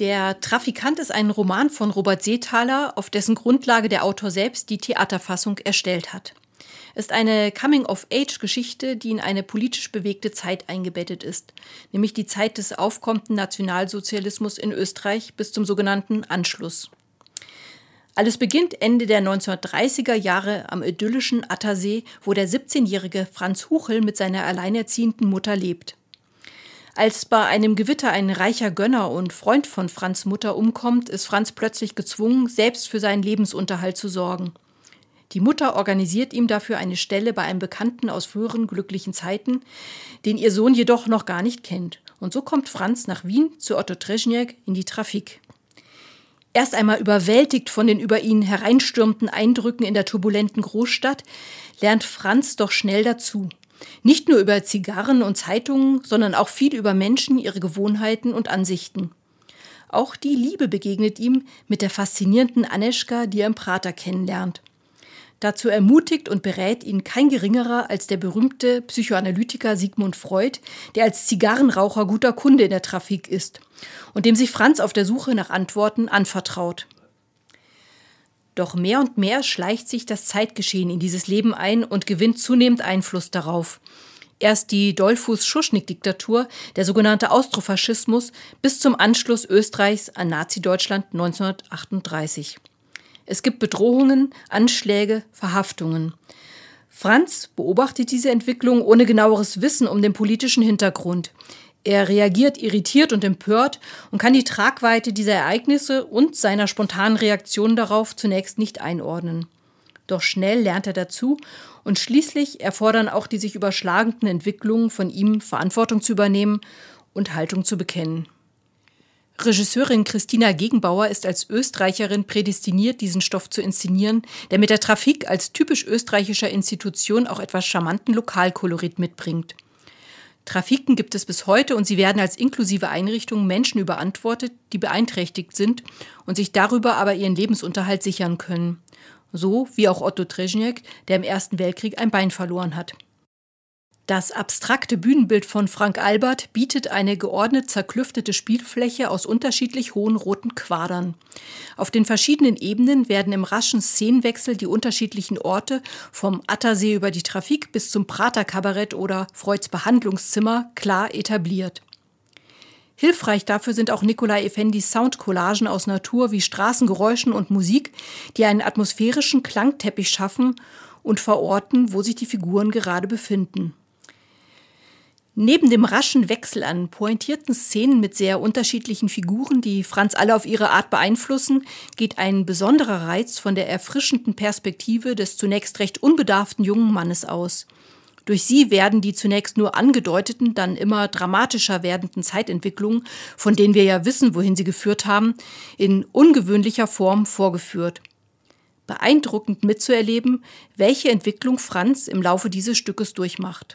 Der Trafikant ist ein Roman von Robert Seethaler, auf dessen Grundlage der Autor selbst die Theaterfassung erstellt hat. Es ist eine Coming-of-Age-Geschichte, die in eine politisch bewegte Zeit eingebettet ist, nämlich die Zeit des aufkommenden Nationalsozialismus in Österreich bis zum sogenannten Anschluss. Alles beginnt Ende der 1930er Jahre am idyllischen Attersee, wo der 17-jährige Franz Huchel mit seiner alleinerziehenden Mutter lebt. Als bei einem Gewitter ein reicher Gönner und Freund von Franz Mutter umkommt, ist Franz plötzlich gezwungen, selbst für seinen Lebensunterhalt zu sorgen. Die Mutter organisiert ihm dafür eine Stelle bei einem Bekannten aus früheren glücklichen Zeiten, den ihr Sohn jedoch noch gar nicht kennt. Und so kommt Franz nach Wien zu Otto Treschniak in die Trafik. Erst einmal überwältigt von den über ihn hereinstürmenden Eindrücken in der turbulenten Großstadt, lernt Franz doch schnell dazu. Nicht nur über Zigarren und Zeitungen, sondern auch viel über Menschen, ihre Gewohnheiten und Ansichten. Auch die Liebe begegnet ihm mit der faszinierenden Aneschka, die er im Prater kennenlernt. Dazu ermutigt und berät ihn kein geringerer als der berühmte Psychoanalytiker Sigmund Freud, der als Zigarrenraucher guter Kunde in der Trafik ist und dem sich Franz auf der Suche nach Antworten anvertraut. Doch mehr und mehr schleicht sich das Zeitgeschehen in dieses Leben ein und gewinnt zunehmend Einfluss darauf. Erst die Dollfuß-Schuschnigg-Diktatur, der sogenannte Austrofaschismus, bis zum Anschluss Österreichs an Nazi-Deutschland 1938. Es gibt Bedrohungen, Anschläge, Verhaftungen. Franz beobachtet diese Entwicklung ohne genaueres Wissen um den politischen Hintergrund. Er reagiert irritiert und empört und kann die Tragweite dieser Ereignisse und seiner spontanen Reaktion darauf zunächst nicht einordnen. Doch schnell lernt er dazu und schließlich erfordern auch die sich überschlagenden Entwicklungen von ihm Verantwortung zu übernehmen und Haltung zu bekennen. Regisseurin Christina Gegenbauer ist als Österreicherin prädestiniert, diesen Stoff zu inszenieren, der mit der Trafik als typisch österreichischer Institution auch etwas charmanten Lokalkolorit mitbringt. Trafiken gibt es bis heute und sie werden als inklusive Einrichtungen Menschen überantwortet, die beeinträchtigt sind und sich darüber aber ihren Lebensunterhalt sichern können. So wie auch Otto Trezhniak, der im Ersten Weltkrieg ein Bein verloren hat. Das abstrakte Bühnenbild von Frank Albert bietet eine geordnet zerklüftete Spielfläche aus unterschiedlich hohen roten Quadern. Auf den verschiedenen Ebenen werden im raschen Szenenwechsel die unterschiedlichen Orte vom Attersee über die Trafik bis zum Prater-Kabarett oder Freuds Behandlungszimmer klar etabliert. Hilfreich dafür sind auch Nikolai Effendis Soundcollagen aus Natur wie Straßengeräuschen und Musik, die einen atmosphärischen Klangteppich schaffen und verorten, wo sich die Figuren gerade befinden. Neben dem raschen Wechsel an pointierten Szenen mit sehr unterschiedlichen Figuren, die Franz alle auf ihre Art beeinflussen, geht ein besonderer Reiz von der erfrischenden Perspektive des zunächst recht unbedarften jungen Mannes aus. Durch sie werden die zunächst nur angedeuteten, dann immer dramatischer werdenden Zeitentwicklungen, von denen wir ja wissen, wohin sie geführt haben, in ungewöhnlicher Form vorgeführt. Beeindruckend mitzuerleben, welche Entwicklung Franz im Laufe dieses Stückes durchmacht.